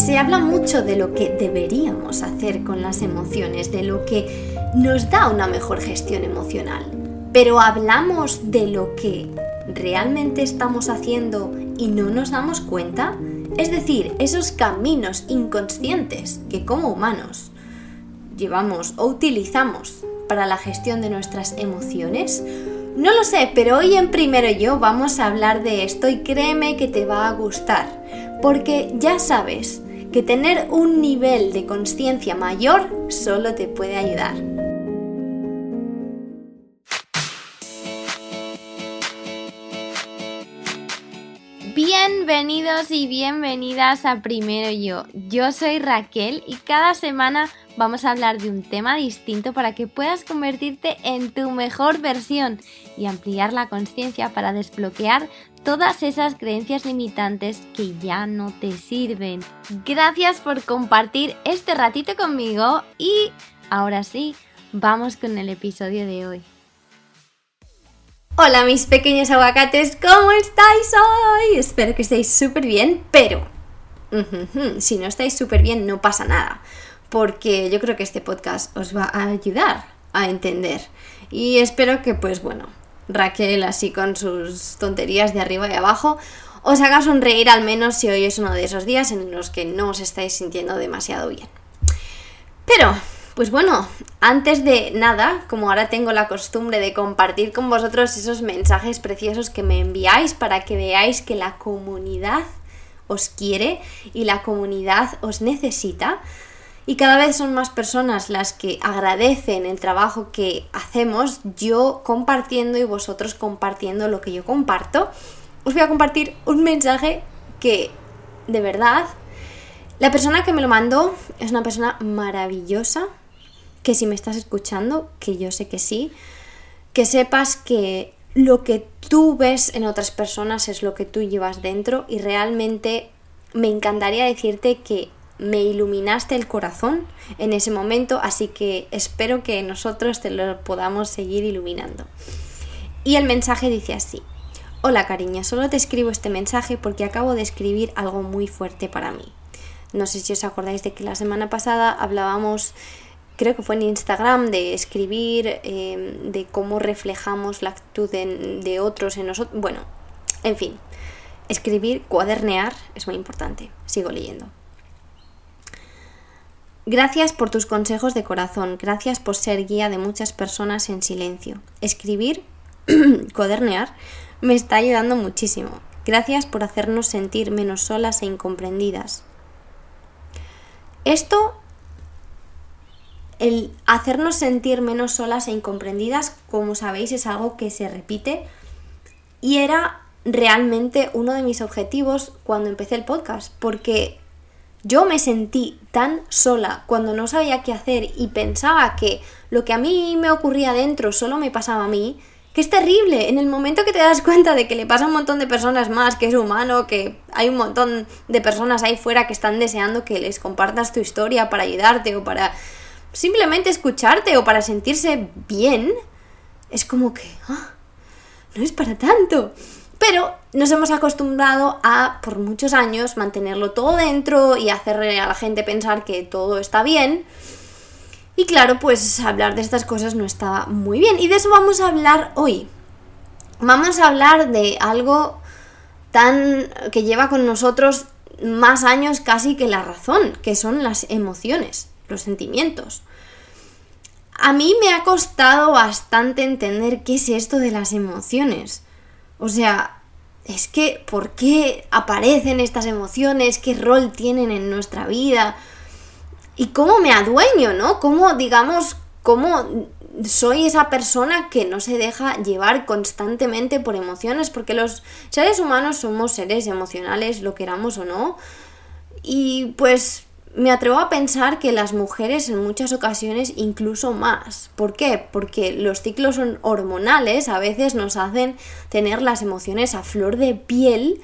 Se habla mucho de lo que deberíamos hacer con las emociones, de lo que nos da una mejor gestión emocional. Pero hablamos de lo que realmente estamos haciendo y no nos damos cuenta. Es decir, esos caminos inconscientes que como humanos llevamos o utilizamos para la gestión de nuestras emociones. No lo sé, pero hoy en Primero Yo vamos a hablar de esto y créeme que te va a gustar, porque ya sabes que tener un nivel de conciencia mayor solo te puede ayudar. Bienvenidos y bienvenidas a Primero Yo. Yo soy Raquel y cada semana vamos a hablar de un tema distinto para que puedas convertirte en tu mejor versión y ampliar la conciencia para desbloquear todas esas creencias limitantes que ya no te sirven. Gracias por compartir este ratito conmigo y ahora sí, vamos con el episodio de hoy. Hola mis pequeños aguacates, ¿cómo estáis hoy? Espero que estéis súper bien, pero si no estáis súper bien no pasa nada, porque yo creo que este podcast os va a ayudar a entender. Y espero que pues bueno, Raquel así con sus tonterías de arriba y abajo, os haga sonreír al menos si hoy es uno de esos días en los que no os estáis sintiendo demasiado bien. Pero, pues bueno, antes de nada, como ahora tengo la costumbre de compartir con vosotros esos mensajes preciosos que me enviáis para que veáis que la comunidad os quiere y la comunidad os necesita, y cada vez son más personas las que agradecen el trabajo que hacemos, yo compartiendo y vosotros compartiendo lo que yo comparto, os voy a compartir un mensaje que de verdad la persona que me lo mandó es una persona maravillosa, que si me estás escuchando, que yo sé que sí, que sepas que lo que tú ves en otras personas es lo que tú llevas dentro y realmente me encantaría decirte que me iluminaste el corazón en ese momento, así que espero que nosotros te lo podamos seguir iluminando. Y el mensaje dice así. Hola cariña, solo te escribo este mensaje porque acabo de escribir algo muy fuerte para mí. No sé si os acordáis de que la semana pasada hablábamos, creo que fue en Instagram, de escribir, em, de cómo reflejamos la actitud de otros en nosotros. Bueno, en fin, escribir, cuadernear es muy importante. Sigo leyendo. Gracias por tus consejos de corazón, gracias por ser guía de muchas personas en silencio. Escribir, cuadernear, me está ayudando muchísimo. Gracias por hacernos sentir menos solas e incomprendidas. Esto, el hacernos sentir menos solas e incomprendidas, como sabéis, es algo que se repite y era realmente uno de mis objetivos cuando empecé el podcast, porque yo me sentí tan sola cuando no sabía qué hacer y pensaba que lo que a mí me ocurría dentro solo me pasaba a mí, que es terrible. En el momento que te das cuenta de que le pasa a un montón de personas más, que es humano, que hay un montón de personas ahí fuera que están deseando que les compartas tu historia para ayudarte o para simplemente escucharte o para sentirse bien, es como que, ah, no es para tanto. Pero nos hemos acostumbrado a, por muchos años, mantenerlo todo dentro y hacerle a la gente pensar que todo está bien. Y claro, pues hablar de estas cosas no está muy bien. Y de eso vamos a hablar hoy. Vamos a hablar de algo tan que lleva con nosotros más años casi que la razón, que son las emociones, los sentimientos. A mí me ha costado bastante entender qué es esto de las emociones. O sea, es que, ¿por qué aparecen estas emociones? ¿Qué rol tienen en nuestra vida? ¿Y cómo me adueño, no? ¿Cómo, digamos, cómo soy esa persona que no se deja llevar constantemente por emociones? Porque los seres humanos somos seres emocionales, lo queramos o no. Y pues me atrevo a pensar que las mujeres en muchas ocasiones incluso más. ¿Por qué? Porque los ciclos son hormonales, a veces nos hacen tener las emociones a flor de piel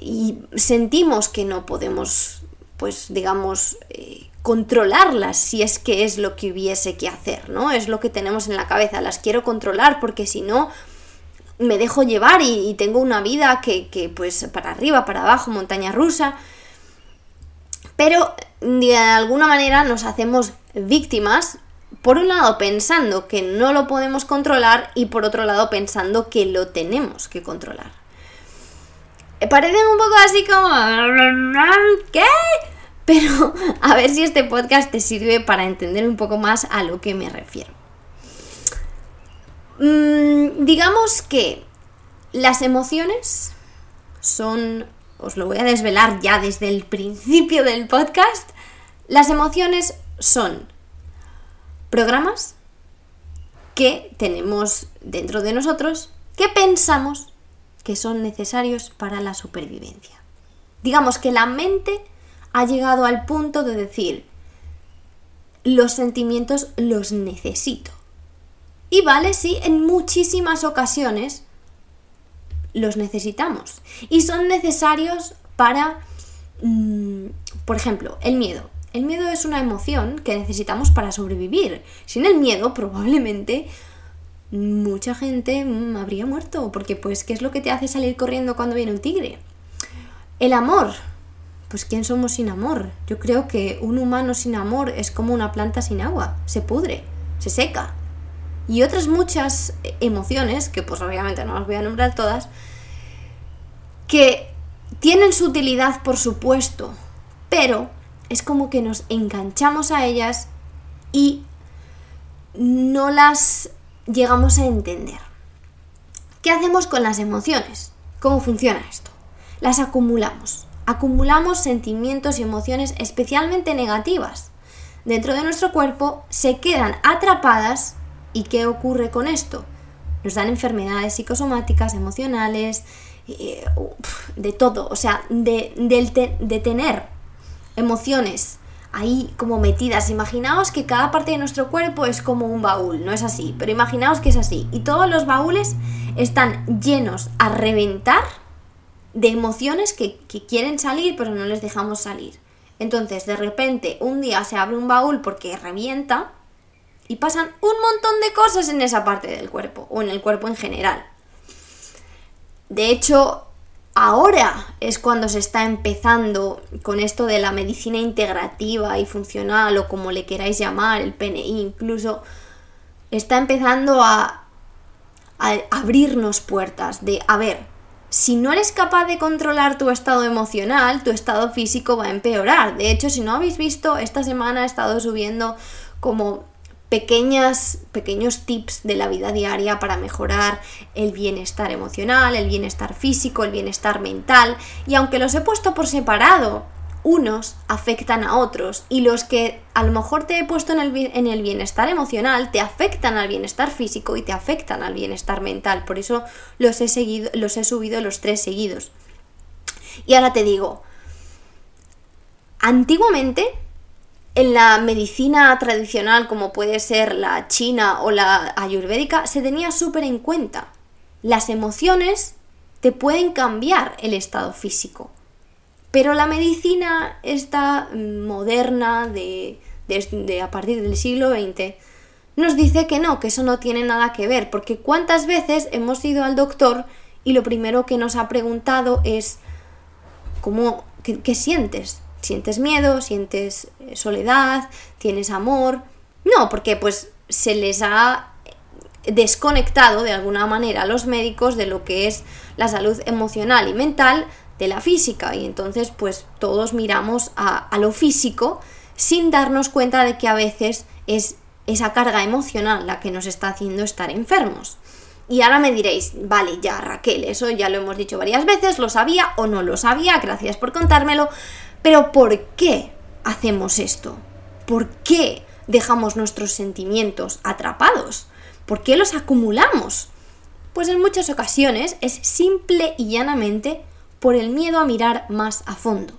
y sentimos que no podemos, pues digamos, eh, controlarlas si es que es lo que hubiese que hacer, ¿no? Es lo que tenemos en la cabeza, las quiero controlar porque si no me dejo llevar y, y tengo una vida que, que pues para arriba, para abajo, montaña rusa Pero de alguna manera nos hacemos víctimas, por un lado pensando que no lo podemos controlar y por otro lado pensando que lo tenemos que controlar. Parecen un poco así como... ¿Qué? Pero a ver si este podcast te sirve para entender un poco más a lo que me refiero. Mm, digamos que las emociones son, os lo voy a desvelar ya desde el principio del podcast, las emociones son programas que tenemos dentro de nosotros que pensamos que son necesarios para la supervivencia. Digamos que la mente ha llegado al punto de decir, los sentimientos los necesito. Y vale, sí, en muchísimas ocasiones los necesitamos. Y son necesarios para, mm, por ejemplo, el miedo. El miedo es una emoción que necesitamos para sobrevivir. Sin el miedo, probablemente mucha gente mm, habría muerto, porque pues, ¿qué es lo que te hace salir corriendo cuando viene un tigre? El amor. Pues ¿quién somos sin amor? Yo creo que un humano sin amor es como una planta sin agua, se pudre, se seca. Y otras muchas emociones, que pues obviamente no las voy a nombrar todas, que tienen su utilidad, por supuesto, pero es como que nos enganchamos a ellas y no las llegamos a entender. ¿Qué hacemos con las emociones? ¿Cómo funciona esto? Las acumulamos. Acumulamos sentimientos y emociones especialmente negativas. Dentro de nuestro cuerpo se quedan atrapadas ¿y qué ocurre con esto? Nos dan enfermedades psicosomáticas, emocionales, de todo. O sea, de, de tener emociones ahí como metidas. Imaginaos que cada parte de nuestro cuerpo es como un baúl, no es así, pero imaginaos que es así. Y todos los baúles están llenos a reventar de emociones que, que, quieren salir, pero no les dejamos salir. Entonces, de repente, un día se abre un baúl porque revienta y pasan un montón de cosas en esa parte del cuerpo, o en el cuerpo en general. De hecho, ahora es cuando se está empezando con esto de la medicina integrativa y funcional o como le queráis llamar, el PNI incluso, está empezando a, a, abrirnos puertas de, a ver, si no eres capaz de controlar tu estado emocional, tu estado físico va a empeorar. De hecho, si no habéis visto, esta semana he estado subiendo como pequeñas, pequeños tips de la vida diaria para mejorar el bienestar emocional, el bienestar físico, el bienestar mental. Y aunque los he puesto por separado, unos afectan a otros y los que a lo mejor te he puesto en el, en el, bienestar emocional te afectan al bienestar físico y te afectan al bienestar mental. Por eso los he, seguido, los he subido los tres seguidos. Y ahora te digo, antiguamente en la medicina tradicional, como puede ser la china o la ayurvédica, se tenía súper en cuenta. Las emociones te pueden cambiar el estado físico. Pero la medicina esta moderna de, de, a partir del siglo XX nos dice que no, que eso no tiene nada que ver, porque cuántas veces hemos ido al doctor y lo primero que nos ha preguntado es ¿cómo, qué sientes? Sientes miedo, sientes eh, soledad, tienes amor. No, porque pues se les ha desconectado de alguna manera a los médicos de lo que es la salud emocional y mental de la física y entonces pues todos miramos a, a lo físico sin darnos cuenta de que a veces es esa carga emocional la que nos está haciendo estar enfermos. Y ahora me diréis, vale, ya Raquel, eso ya lo hemos dicho varias veces, lo sabía o no lo sabía, gracias por contármelo, pero ¿por qué hacemos esto? ¿Por qué dejamos nuestros sentimientos atrapados? ¿Por qué los acumulamos? Pues en muchas ocasiones es simple y llanamente por el miedo a mirar más a fondo.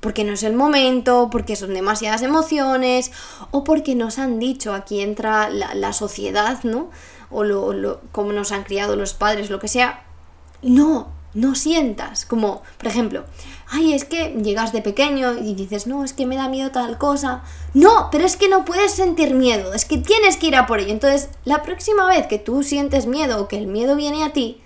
Porque no es el momento, porque son demasiadas emociones, o porque nos han dicho, aquí entra la, sociedad, ¿no? O lo, lo, nos han criado los padres, lo que sea. No, no sientas. Como, por ejemplo, ay, es que llegas de pequeño y dices, no, es que me da miedo tal cosa. No, pero es que no puedes sentir miedo, es que tienes que ir a por ello. Entonces, la próxima vez que tú sientes miedo o que el miedo viene a ti,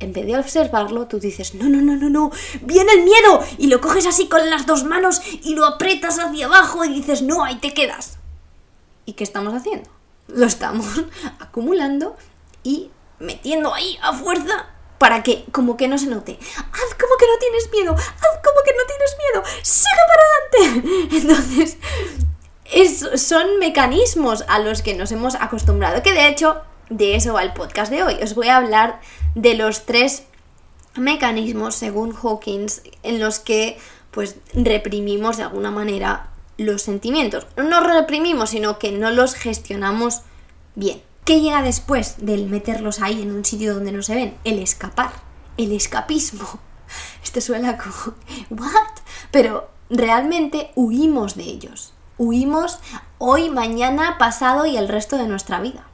en vez de observarlo, tú dices, no, no, no, no, no, viene el miedo y lo coges así con las dos manos y lo aprietas hacia abajo y dices, no, ahí te quedas. ¿Y qué estamos haciendo? Lo estamos acumulando y metiendo ahí a fuerza para que como que no se note. No tienes miedo, haz como que no tienes miedo, sigue para adelante. Entonces, son mecanismos a los que nos hemos acostumbrado, que de hecho de eso va el podcast de hoy. Os voy a hablar de los tres mecanismos, según Hawkins, en los que pues reprimimos de alguna manera los sentimientos. No reprimimos, sino que no los gestionamos bien. ¿Qué llega después del meterlos ahí en un sitio donde no se ven? El escapar, el escapismo. Esto suena como, ¿what? Pero realmente huimos de ellos. Huimos hoy, mañana, pasado y el resto de nuestra vida.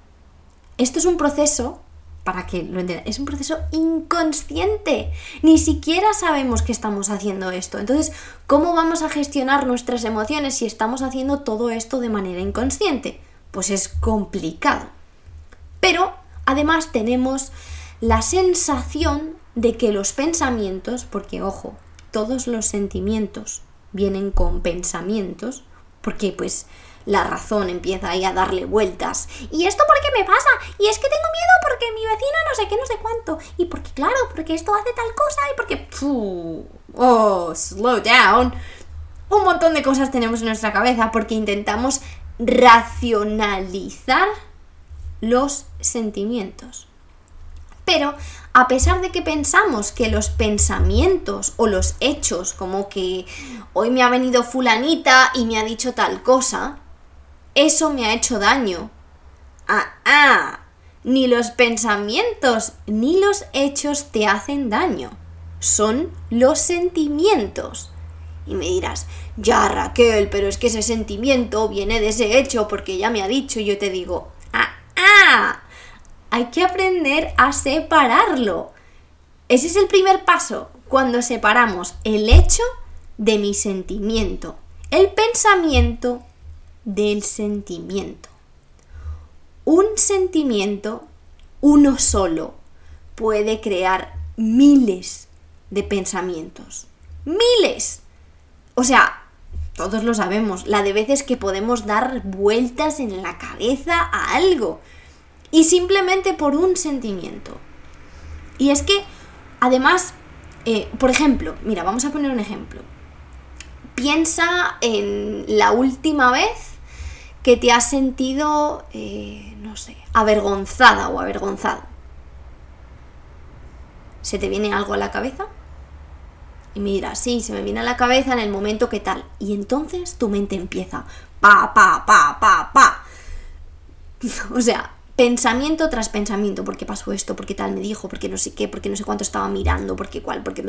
Esto es un proceso, para que lo entiendan, es un proceso inconsciente. Ni siquiera sabemos que estamos haciendo esto. Entonces, ¿cómo vamos a gestionar nuestras emociones si estamos haciendo todo esto de manera inconsciente? Pues es complicado. Pero, además, tenemos la sensación de que los pensamientos, porque ojo, todos los sentimientos vienen con pensamientos, porque pues la razón empieza ahí a darle vueltas. ¿Y esto por qué me pasa? Y es que tengo miedo porque mi vecina no sé qué, no sé cuánto. Y porque, claro, porque esto hace tal cosa y porque... oh, slow down. Un montón de cosas tenemos en nuestra cabeza porque intentamos racionalizar los sentimientos. Pero a pesar de que pensamos que los pensamientos o los hechos, como que hoy me ha venido fulanita y me ha dicho tal cosa, eso me ha hecho daño. Ah, ah, ni los pensamientos ni los hechos te hacen daño. Son los sentimientos. Y me dirás, ya Raquel, pero es que ese sentimiento viene de ese hecho porque ya me ha dicho y yo te digo, ah, ah, hay que aprender a separarlo. Ese es el primer paso, cuando separamos el hecho de mi sentimiento. El pensamiento del sentimiento. Un sentimiento, uno solo, puede crear miles de pensamientos. ¡Miles! O sea, todos lo sabemos, la de veces que podemos dar vueltas en la cabeza a algo. Y simplemente por un sentimiento. Y es que, además, eh, por ejemplo, mira, vamos a poner un ejemplo. Piensa en la última vez que te has sentido, eh, no sé, avergonzada o avergonzado. ¿Se te viene algo a la cabeza? Y mira, sí, se me viene a la cabeza en el momento que tal. Y entonces tu mente empieza, pa, pa, pa, pa, pa. o sea, pensamiento tras pensamiento. ¿Por qué pasó esto? ¿Por qué tal me dijo? ¿Por qué no sé qué? ¿Por qué no sé cuánto estaba mirando? ¿Por qué cuál? ¿Por qué...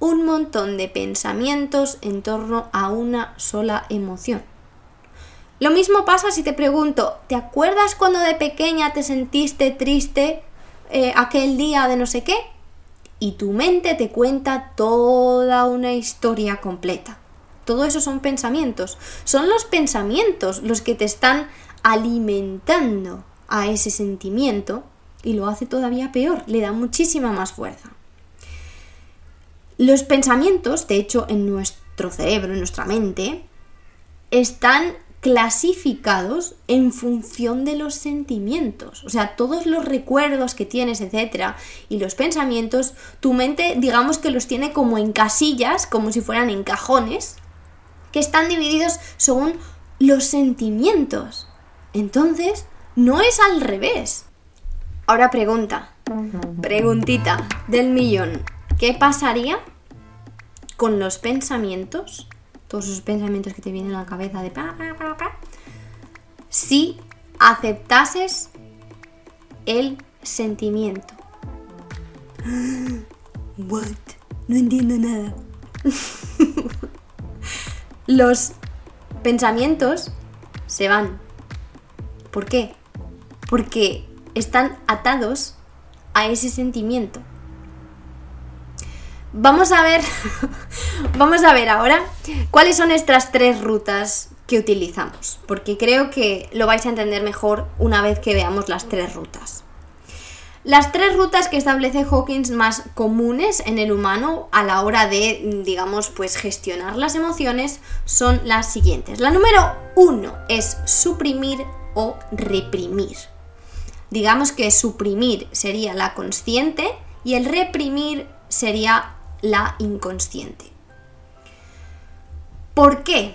Un montón de pensamientos en torno a una sola emoción. Lo mismo pasa si te pregunto, ¿te acuerdas cuando de pequeña te sentiste triste eh, aquel día de no sé qué? Y tu mente te cuenta toda una historia completa. Todo eso son pensamientos. Son los pensamientos los que te están alimentando a ese sentimiento y lo hace todavía peor, le da muchísima más fuerza. Los pensamientos, de hecho, en nuestro cerebro, en nuestra mente, están clasificados en función de los sentimientos. O sea, todos los recuerdos que tienes, etcétera, y los pensamientos, tu mente, digamos que los tiene como en casillas, como si fueran en cajones, que están divididos según los sentimientos. Entonces, no es al revés. Ahora pregunta, preguntita del millón, ¿qué pasaría con los pensamientos todos esos pensamientos que te vienen a la cabeza de pa, pa, pa, pa, si aceptases el sentimiento. What? No entiendo nada. Los pensamientos se van. ¿Por qué? Porque están atados a ese sentimiento. Vamos a ver, vamos a ver ahora cuáles son estas tres rutas que utilizamos, porque creo que lo vais a entender mejor una vez que veamos las tres rutas. Las tres rutas que establece Hawkins más comunes en el humano a la hora de, digamos, pues gestionar las emociones son las siguientes. La número uno es suprimir o reprimir. Digamos que suprimir sería la consciente y el reprimir sería la inconsciente. ¿Por qué?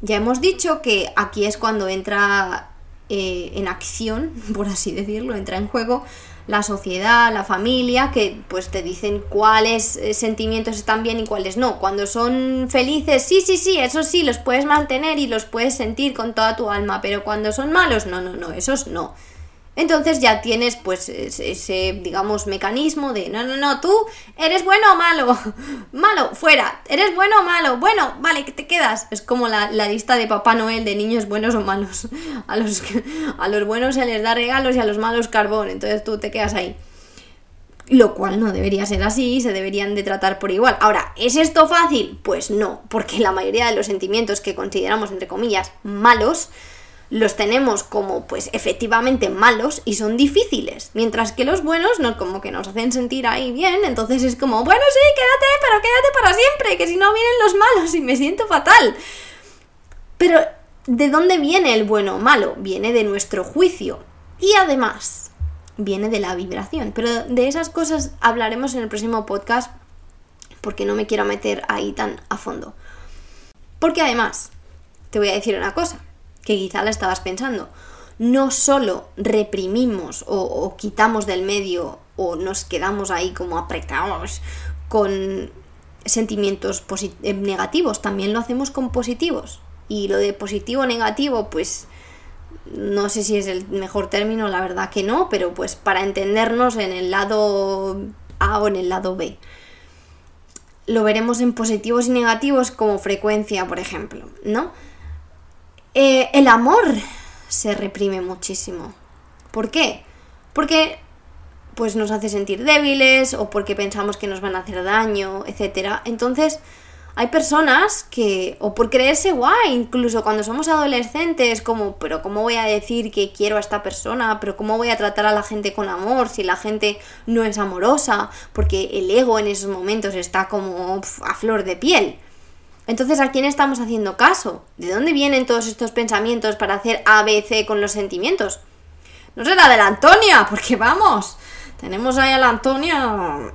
Ya hemos dicho que aquí es cuando entra eh, en acción, por así decirlo, entra en juego la sociedad, la familia, que pues te dicen cuáles eh, sentimientos están bien y cuáles no. Cuando son felices, sí, sí, sí, eso sí, los puedes mantener y los puedes sentir con toda tu alma, pero cuando son malos, no, no, no, esos no. Entonces ya tienes pues ese, digamos, mecanismo de, no, no, no, tú eres bueno o malo, malo, fuera, eres bueno o malo, bueno, vale, que te quedas. Es como la, lista de Papá Noel de niños buenos o malos. A los, a los buenos se les da regalos y a los malos carbón, entonces tú te quedas ahí. Lo cual no debería ser así, se deberían de tratar por igual. Ahora, ¿es esto fácil? Pues no, porque la mayoría de los sentimientos que consideramos, entre comillas, malos, los tenemos como pues efectivamente malos y son difíciles, mientras que los buenos no como que nos hacen sentir ahí bien, entonces es como, bueno, sí, quédate, pero quédate para siempre, que si no vienen los malos y me siento fatal. Pero ¿de dónde viene el bueno o malo? Viene de nuestro juicio y además viene de la vibración, pero de esas cosas hablaremos en el próximo podcast porque no me quiero meter ahí tan a fondo. Porque además, te voy a decir una cosa, que quizá la estabas pensando. No solo reprimimos o, quitamos del medio o nos quedamos ahí como apretados con sentimientos eh, negativos, también lo hacemos con positivos. Y lo de positivo negativo, pues no sé si es el mejor término, la verdad que no, pero pues para entendernos en el lado A o en el lado B. Lo veremos en positivos y negativos como frecuencia, por ejemplo, ¿no? Eh, el amor se reprime muchísimo. ¿Por qué? Porque pues nos hace sentir débiles o porque pensamos que nos van a hacer daño, etc. Entonces, hay personas que, o por creerse guay, incluso cuando somos adolescentes, como, pero ¿cómo voy a decir que quiero a esta persona? ¿Pero cómo voy a tratar a la gente con amor si la gente no es amorosa? Porque el ego en esos momentos está como a flor de piel. Entonces, ¿a quién estamos haciendo caso? ¿De dónde vienen todos estos pensamientos para hacer ABC con los sentimientos? No será de la Antonia, porque vamos, tenemos ahí a la Antonia.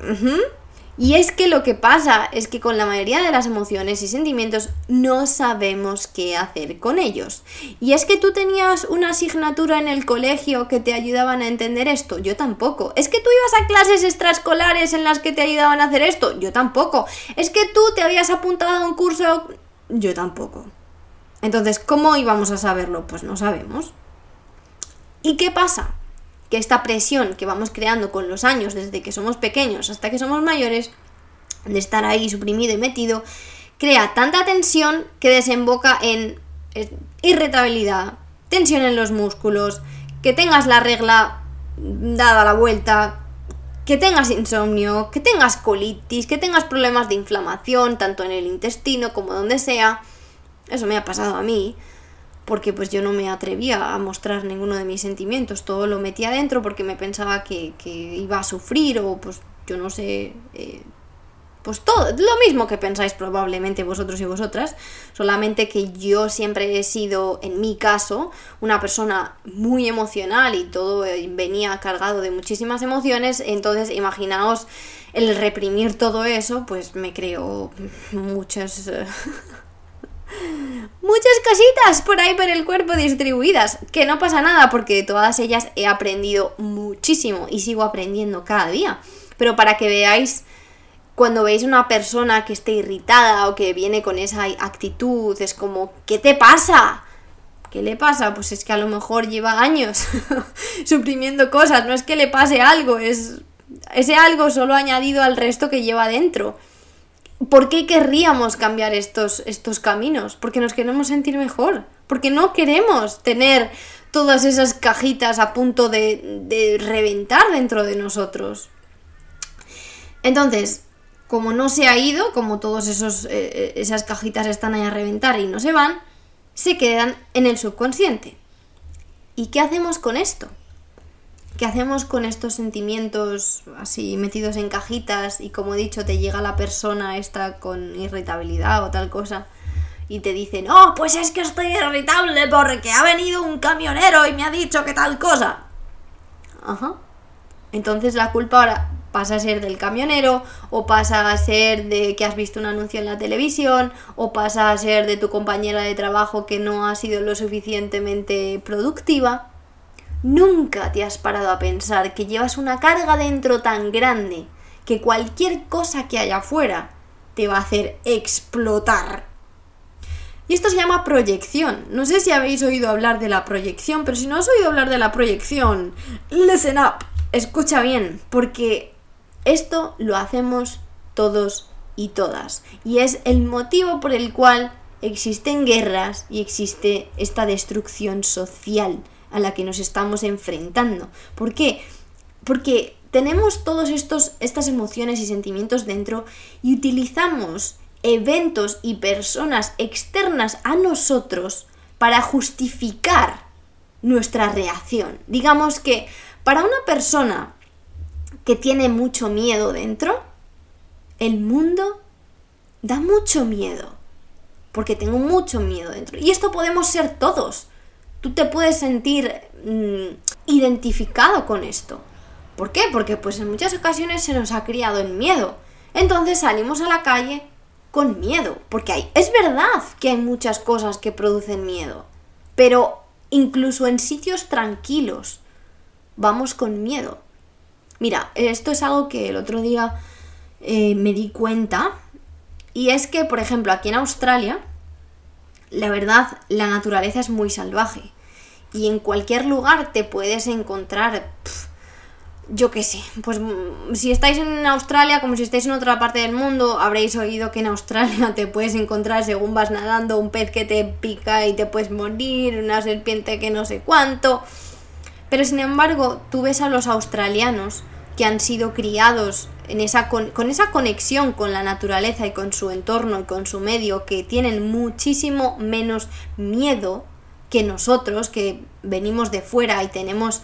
Y es que lo que pasa es que con la mayoría de las emociones y sentimientos no sabemos qué hacer con ellos. Y es que tú tenías una asignatura en el colegio que te ayudaban a entender esto, yo tampoco. Es que tú ibas a clases extraescolares en las que te ayudaban a hacer esto, yo tampoco. Es que tú te habías apuntado a un curso, yo tampoco. Entonces, ¿cómo íbamos a saberlo? Pues no sabemos. ¿Y qué pasa? Que esta presión que vamos creando con los años, desde que somos pequeños hasta que somos mayores, de estar ahí suprimido y metido, crea tanta tensión que desemboca en irritabilidad, tensión en los músculos, que tengas la regla dada la vuelta, que tengas insomnio, que tengas colitis, que tengas problemas de inflamación, tanto en el intestino como donde sea. Eso me ha pasado a mí porque pues yo no me atrevía a mostrar ninguno de mis sentimientos, todo lo metía adentro porque me pensaba que, iba a sufrir o pues yo no sé, eh, pues todo, lo mismo que pensáis probablemente vosotros y vosotras, solamente que yo siempre he sido, en mi caso, una persona muy emocional y todo eh, venía cargado de muchísimas emociones, entonces imaginaos el reprimir todo eso, pues me creó muchas... muchas cositas por ahí por el cuerpo distribuidas, que no pasa nada porque de todas ellas he aprendido muchísimo y sigo aprendiendo cada día. Pero para que veáis, cuando veis una persona que esté irritada o que viene con esa actitud, es como, ¿qué te pasa? ¿Qué le pasa? Pues es que a lo mejor lleva años suprimiendo cosas, no es que le pase algo, es ese algo solo añadido al resto que lleva dentro. ¿Por qué querríamos cambiar estos, estos caminos? Porque nos queremos sentir mejor. Porque no queremos tener todas esas cajitas a punto de, reventar dentro de nosotros. Entonces, como no se ha ido, como todas eh, eh, esas cajitas están ahí a reventar y no se van, se quedan en el subconsciente. ¿Y qué hacemos con esto? ¿Qué hacemos con estos sentimientos así metidos en cajitas y como he dicho te llega la persona esta con irritabilidad o tal cosa y te dicen, oh, pues es que estoy irritable porque ha venido un camionero y me ha dicho que tal cosa? Ajá. Entonces la culpa ahora pasa a ser del camionero o pasa a ser de que has visto un anuncio en la televisión o pasa a ser de tu compañera de trabajo que no ha sido lo suficientemente productiva. Nunca te has parado a pensar que llevas una carga dentro tan grande que cualquier cosa que haya afuera te va a hacer explotar. Y esto se llama proyección. No sé si habéis oído hablar de la proyección, pero si no has oído hablar de la proyección, listen up, escucha bien, porque esto lo hacemos todos y todas. Y es el motivo por el cual existen guerras y existe esta destrucción social a la que nos estamos enfrentando. ¿Por qué? Porque tenemos estos estas emociones y sentimientos dentro y utilizamos eventos y personas externas a nosotros para justificar nuestra reacción. Digamos que para una persona que tiene mucho miedo dentro, el mundo da mucho miedo. Porque tengo mucho miedo dentro. Y esto podemos ser todos. Tú te puedes sentir mm, identificado con esto. ¿Por qué? Porque pues en muchas ocasiones se nos ha criado el miedo. Entonces salimos a la calle con miedo. Porque hay, es verdad que hay muchas cosas que producen miedo. Pero incluso en sitios tranquilos vamos con miedo. Mira, esto es algo que el otro día eh, me di cuenta. Y es que, por ejemplo, aquí en Australia, la verdad, la naturaleza es muy salvaje. Y en cualquier lugar te puedes encontrar, yo qué sé, pues mm, si estáis en Australia, como si estáis en otra parte del mundo, habréis oído que en Australia te puedes encontrar, según vas nadando, un pez que te pica y te puedes morir, una serpiente que no sé cuánto. Pero sin embargo, tú ves a los australianos que han sido criados en esa con, esa conexión con la naturaleza y con su entorno y con su medio, que tienen muchísimo menos miedo que nosotros, que venimos de fuera y tenemos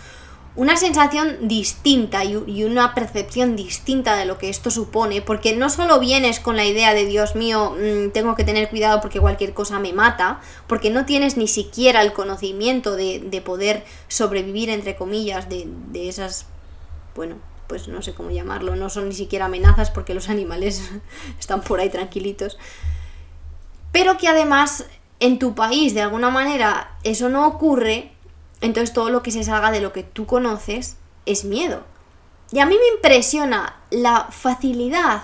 una sensación distinta y, una percepción distinta de lo que esto supone, porque no solo vienes con la idea de Dios mío, mm, tengo que tener cuidado porque cualquier cosa me mata, porque no tienes ni siquiera el conocimiento de, poder sobrevivir, entre comillas, de, de esas, bueno, pues no sé cómo llamarlo, no son ni siquiera amenazas porque los animales están por ahí tranquilitos, pero que además en tu país de alguna manera eso no ocurre entonces todo lo que se salga de lo que tú conoces es miedo. Y a mí me impresiona la facilidad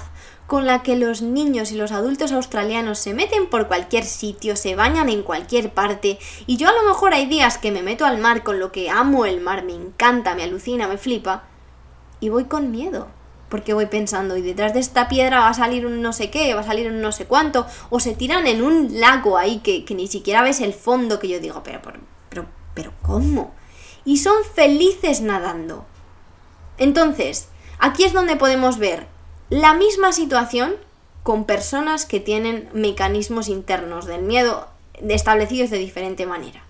con la que los niños y los adultos australianos se meten por cualquier sitio, se bañan en cualquier parte, y yo a lo mejor hay días que me meto al mar con lo que amo el mar, me encanta, me alucina, me flipa, y voy con miedo, porque voy pensando, y detrás de esta piedra va a salir un no sé qué, va a salir un no sé cuánto, o se tiran en un lago ahí que, que ni siquiera ves el fondo, que yo digo, pero por, pero ¿cómo? Y son felices nadando. Entonces, aquí es donde podemos ver la misma situación con personas que tienen mecanismos internos del miedo establecidos de diferente manera.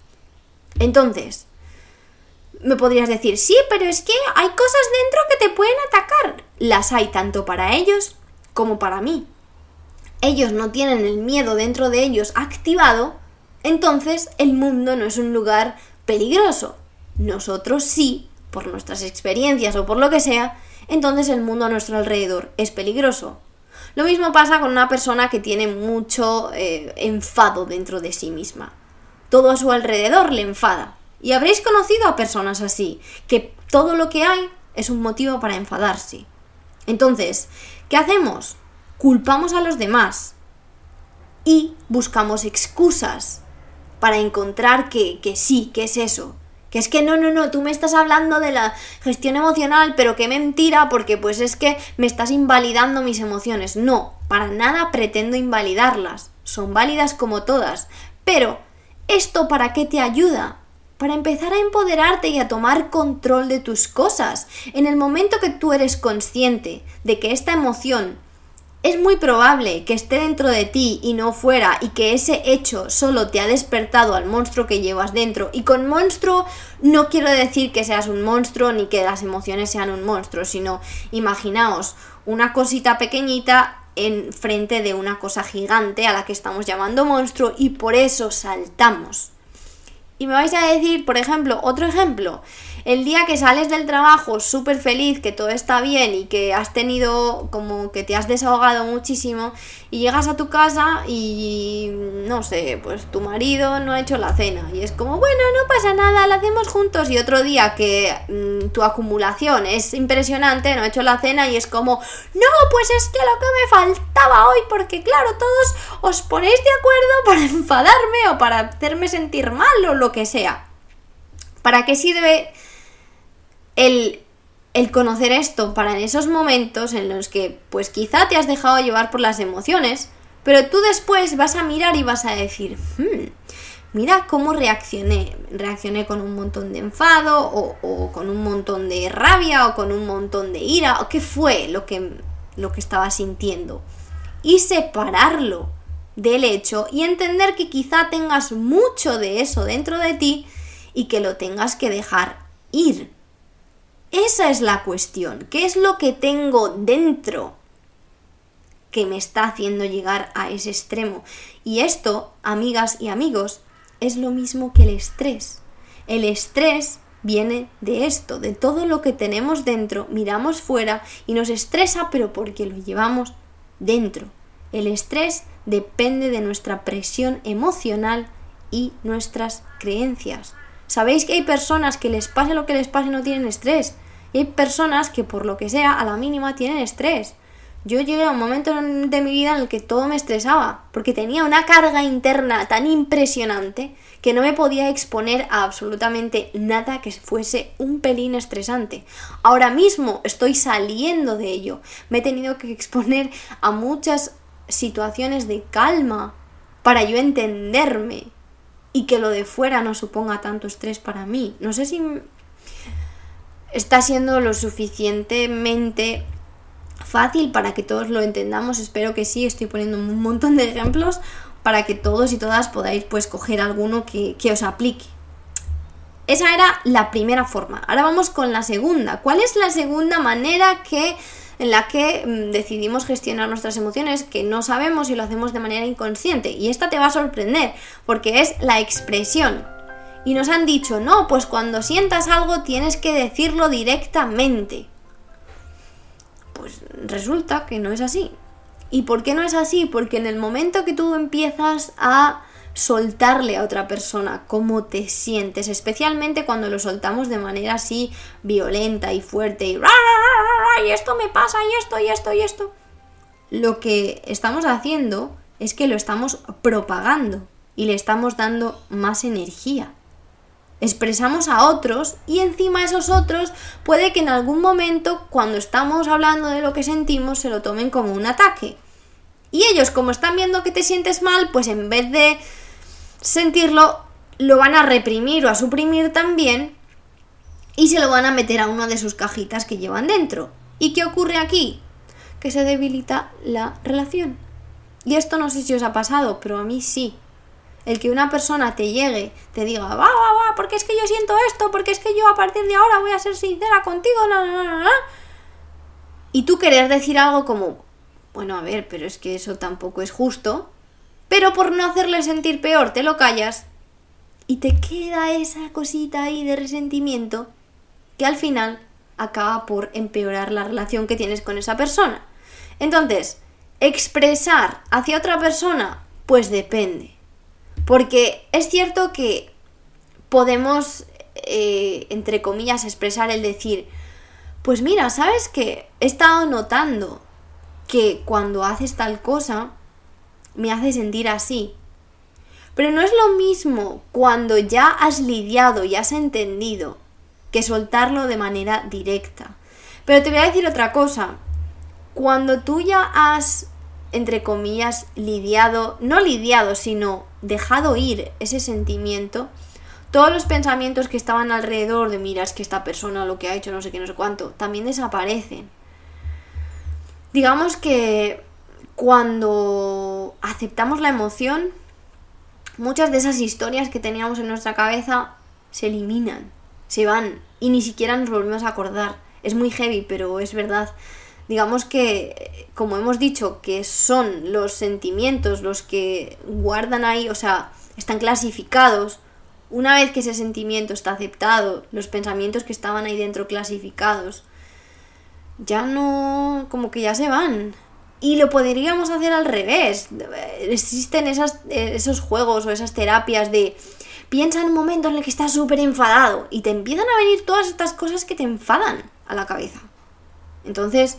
Entonces, me podrías decir, sí, pero es que hay cosas dentro que te pueden atacar. Las hay tanto para ellos como para mí. Ellos no tienen el miedo dentro de ellos activado, entonces el mundo no es un lugar peligroso. Nosotros sí, por nuestras experiencias o por lo que sea, entonces el mundo a nuestro alrededor es peligroso. Lo mismo pasa con una persona que tiene mucho eh, enfado dentro de sí misma. Todo a su alrededor le enfada. Y habréis conocido a personas así, que todo lo que hay es un motivo para enfadarse. Entonces, ¿qué hacemos? Culpamos a los demás y buscamos excusas para encontrar que, que sí, que es eso. Que es que no, no, no, tú me estás hablando de la gestión emocional, pero qué mentira, porque pues es que me estás invalidando mis emociones. No, para nada pretendo invalidarlas. Son válidas como todas. Pero, ¿esto para qué te ayuda? Para empezar a empoderarte y a tomar control de tus cosas. En el momento que tú eres consciente de que esta emoción es muy probable que esté dentro de ti y no fuera y que ese hecho solo te ha despertado al monstruo que llevas dentro. Y con monstruo no quiero decir que seas un monstruo ni que las emociones sean un monstruo, sino imaginaos una cosita pequeñita en frente de una cosa gigante a la que estamos llamando monstruo y por eso saltamos. Y me vais a decir, por ejemplo, otro ejemplo, el día que sales del trabajo súper feliz, que todo está bien y que has tenido como que te has desahogado muchísimo y llegas a tu casa y no sé, pues tu marido no ha hecho la cena y es como, bueno, no pasa nada, la hacemos juntos y otro día que mm, tu acumulación es impresionante, no ha hecho la cena y es como, no, pues es que lo que me faltaba hoy porque claro, todos os ponéis de acuerdo para enfadarme o para hacerme sentir mal o lo que sea. ¿Para qué sirve el, conocer esto para esos momentos en los que pues quizá te has dejado llevar por las emociones, pero tú después vas a mirar y vas a decir, hmm, mira cómo reaccioné. Reaccioné con un montón de enfado o, o, con un montón de rabia o con un montón de ira o qué fue lo que, lo que estaba sintiendo. Y separarlo del hecho y entender que quizá tengas mucho de eso dentro de ti y que lo tengas que dejar ir. Esa es la cuestión. ¿Qué es lo que tengo dentro que me está haciendo llegar a ese extremo? Y esto, amigas y amigos, es lo mismo que el estrés. El estrés viene de esto, de todo lo que tenemos dentro, miramos fuera y nos estresa, pero porque lo llevamos dentro. El estrés depende de nuestra presión emocional y nuestras creencias. Sabéis que hay personas que les pase lo que les pase no tienen estrés. Y hay personas que por lo que sea a la mínima tienen estrés. Yo llegué a un momento de mi vida en el que todo me estresaba, porque tenía una carga interna tan impresionante que no me podía exponer a absolutamente nada que fuese un pelín estresante. Ahora mismo estoy saliendo de ello. Me he tenido que exponer a muchas situaciones de calma para yo entenderme y que lo de fuera no suponga tanto estrés para mí. No sé si está siendo lo suficientemente fácil para que todos lo entendamos. Espero que sí, estoy poniendo un montón de ejemplos para que todos y todas podáis pues coger alguno que, que os aplique. Esa era la primera forma. Ahora vamos con la segunda. ¿Cuál es la segunda manera que en la que mm, decidimos gestionar nuestras emociones que no sabemos y lo hacemos de manera inconsciente. Y esta te va a sorprender, porque es la expresión. Y nos han dicho, no, pues cuando sientas algo tienes que decirlo directamente. Pues resulta que no es así. ¿Y por qué no es así? Porque en el momento que tú empiezas a soltarle a otra persona cómo te sientes, especialmente cuando lo soltamos de manera así violenta y fuerte y, y esto me pasa y esto y esto y esto. Lo que estamos haciendo es que lo estamos propagando y le estamos dando más energía. Expresamos a otros y encima esos otros puede que en algún momento cuando estamos hablando de lo que sentimos se lo tomen como un ataque. Y ellos como están viendo que te sientes mal, pues en vez de sentirlo, lo van a reprimir o a suprimir también y se lo van a meter a una de sus cajitas que llevan dentro. ¿Y qué ocurre aquí? Que se debilita la relación. Y esto no sé si os ha pasado, pero a mí sí. El que una persona te llegue, te diga, va, va, va, porque es que yo siento esto, porque es que yo a partir de ahora voy a ser sincera contigo. Y tú querer decir algo como, bueno, a ver, pero es que eso tampoco es justo, pero por no hacerle sentir peor te lo callas y te queda esa cosita ahí de resentimiento que al final acaba por empeorar la relación que tienes con esa persona. Entonces, expresar hacia otra persona, pues depende. Porque es cierto que podemos, eh, entre comillas, expresar el decir, pues mira, ¿sabes que He estado notando que cuando haces tal cosa, me hace sentir así. Pero no es lo mismo cuando ya has lidiado y has entendido que soltarlo de manera directa. Pero te voy a decir otra cosa. Cuando tú ya has, entre comillas, lidiado, no lidiado, sino dejado ir ese sentimiento, todos los pensamientos que estaban alrededor de, mira, es que esta persona lo que ha hecho, no sé qué, no sé cuánto, también desaparecen. Digamos que cuando aceptamos la emoción, muchas de esas historias que teníamos en nuestra cabeza se eliminan, se van y ni siquiera nos volvemos a acordar. Es muy heavy, pero es verdad. Digamos que, como hemos dicho, que son los sentimientos los que guardan ahí, o sea, están clasificados. Una vez que ese sentimiento está aceptado, los pensamientos que estaban ahí dentro clasificados, ya no, como que ya se van. Y lo podríamos hacer al revés. Existen esas, esos juegos o esas terapias de piensa en un momento en el que estás súper enfadado y te empiezan a venir todas estas cosas que te enfadan a la cabeza. Entonces,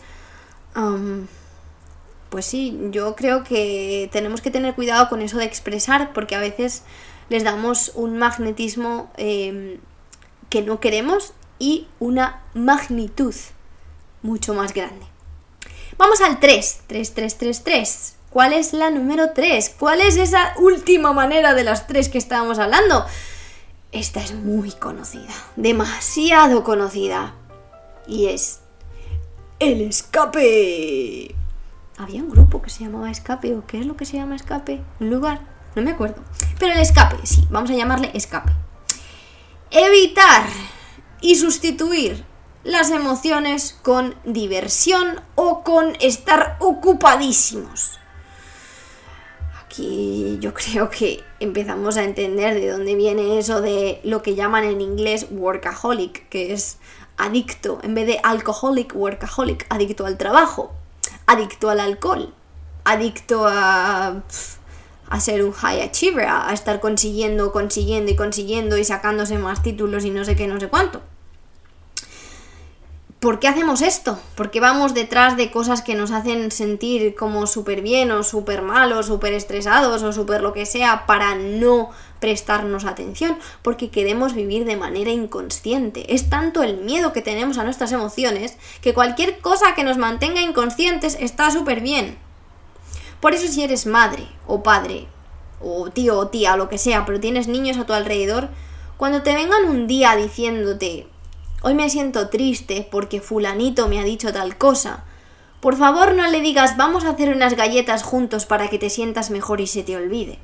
pues sí, yo creo que tenemos que tener cuidado con eso de expresar porque a veces les damos un magnetismo em, que no queremos y una magnitud mucho más grande. Vamos al 3, 3, 3, 3, 3. ¿Cuál es la número 3? ¿Cuál es esa última manera de las tres que estábamos hablando? Esta es muy conocida, demasiado conocida. Y es el escape. Había un grupo que se llamaba escape, o qué es lo que se llama escape, un lugar, no me acuerdo. Pero el escape, sí, vamos a llamarle escape. Evitar y sustituir las emociones con diversión o con estar ocupadísimos. Aquí yo creo que empezamos a entender de dónde viene eso de lo que llaman en inglés workaholic, que es adicto, en vez de alcoholic, workaholic, adicto al trabajo, adicto al alcohol, adicto a, a ser un high achiever, a estar consiguiendo, consiguiendo y consiguiendo y sacándose más títulos y no sé qué, no sé cuánto. ¿Por qué hacemos esto? ¿Por qué vamos detrás de cosas que nos hacen sentir como súper bien o súper mal o súper estresados o súper lo que sea para no prestarnos atención? Porque queremos vivir de manera inconsciente. Es tanto el miedo que tenemos a nuestras emociones que cualquier cosa que nos mantenga inconscientes está súper bien. Por eso si eres madre o padre o tío o tía o lo que sea, pero tienes niños a tu alrededor, cuando te vengan un día diciéndote Hoy me siento triste porque fulanito me ha dicho tal cosa. Por favor no le digas vamos a hacer unas galletas juntos para que te sientas mejor y se te olvide.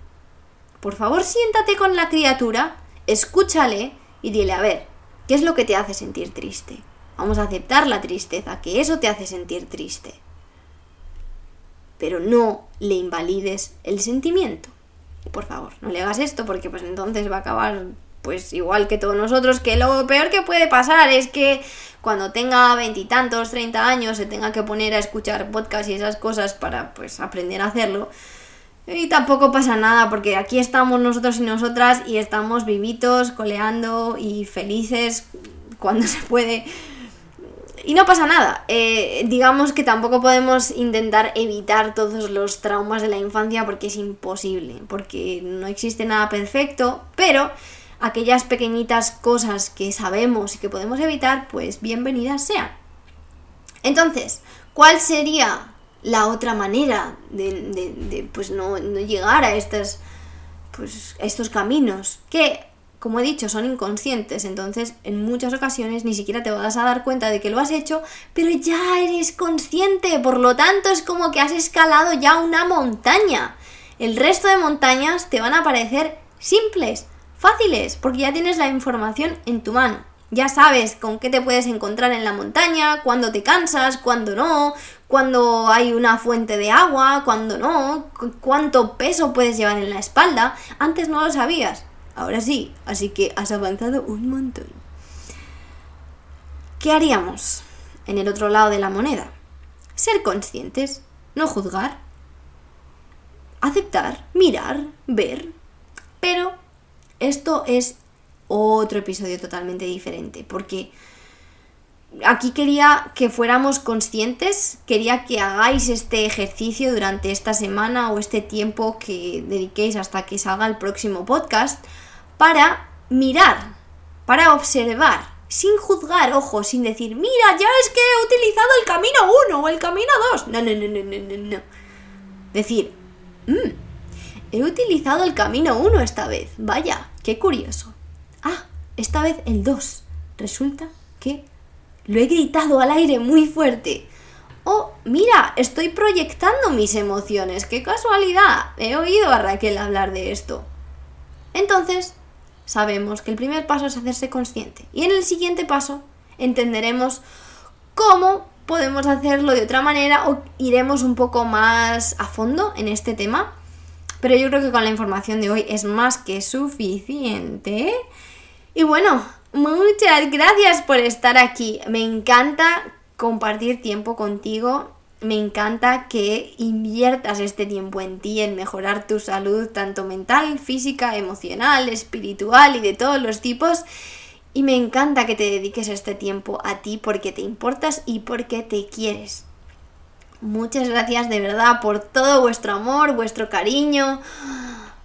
Por favor siéntate con la criatura, escúchale y dile a ver, ¿qué es lo que te hace sentir triste? Vamos a aceptar la tristeza, que eso te hace sentir triste. Pero no le invalides el sentimiento. Por favor, no le hagas esto porque pues entonces va a acabar pues igual que todos nosotros, que lo peor que puede pasar es que cuando tenga veintitantos, treinta años, se tenga que poner a escuchar podcast y esas cosas para pues aprender a hacerlo. Y tampoco pasa nada, porque aquí estamos nosotros y nosotras y estamos vivitos, coleando y felices cuando se puede. Y no pasa nada. Eh, digamos que tampoco podemos intentar evitar todos los traumas de la infancia porque es imposible, porque no existe nada perfecto, pero aquellas pequeñitas cosas que sabemos y que podemos evitar, pues bienvenidas sean. Entonces, ¿cuál sería la otra manera de, pues no, llegar a estas, pues, estos caminos? Que, como he dicho, son inconscientes, entonces en muchas ocasiones ni siquiera te vas a dar cuenta de que lo has hecho, pero ya eres consciente, por lo tanto es como que has escalado ya una montaña. El resto de montañas te van a parecer simples, fáciles, porque ya tienes la información en tu mano. Ya sabes con qué te puedes encontrar en la montaña, cuándo te cansas, cuándo no, cuándo hay una fuente de agua, cuándo no, cuánto peso puedes llevar en la espalda. Antes no lo sabías, ahora sí, así que has avanzado un montón. ¿Qué haríamos en el otro lado de la moneda? Ser conscientes, no juzgar, aceptar, mirar, ver, pero esto es otro episodio totalmente diferente, porque aquí quería que fuéramos conscientes, quería que hagáis este ejercicio durante esta semana o este tiempo que dediquéis hasta que salga el próximo podcast para mirar, para observar, sin juzgar, ojo, sin decir, mira, ya es que he utilizado el camino 1 o el camino 2. No, no, no, no, no, no, no. Decir, mmm, He utilizado el camino 1 esta vez. Vaya, qué curioso. Ah, esta vez el 2. Resulta que lo he gritado al aire muy fuerte. oh, mira, estoy proyectando mis emociones, qué casualidad, he oído a Raquel hablar de esto. Entonces, sabemos que el primer paso es hacerse consciente y en el siguiente paso entenderemos cómo podemos hacerlo de otra manera o iremos un poco más a fondo en este tema. Pero yo creo que con la información de hoy es más que suficiente. Y bueno, muchas gracias por estar aquí. Me encanta compartir tiempo contigo. Me encanta que inviertas este tiempo en ti, en mejorar tu salud, tanto mental, física, emocional, espiritual y de todos los tipos. Y me encanta que te dediques este tiempo a ti porque te importas y porque te quieres. Muchas gracias de verdad por todo vuestro amor, vuestro cariño.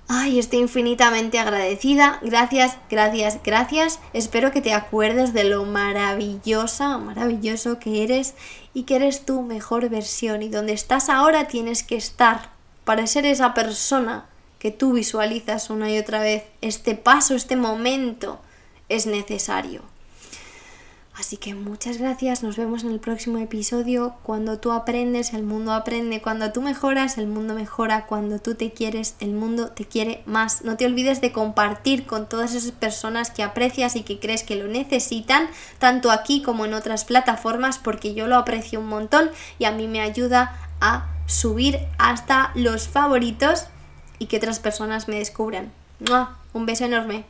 Ay, estoy infinitamente agradecida. Gracias, gracias, gracias. Espero que te acuerdes de lo maravillosa, maravilloso que eres y que eres tu mejor versión. Y donde estás ahora tienes que estar para ser esa persona que tú visualizas una y otra vez. Este paso, este momento es necesario. Así que muchas gracias, nos vemos en el próximo episodio. Cuando tú aprendes, el mundo aprende. Cuando tú mejoras, el mundo mejora. Cuando tú te quieres, el mundo te quiere más. No te olvides de compartir con todas esas personas que aprecias y que crees que lo necesitan, tanto aquí como en otras plataformas, porque yo lo aprecio un montón y a mí me ayuda a subir hasta los favoritos y que otras personas me descubran. Un beso enorme.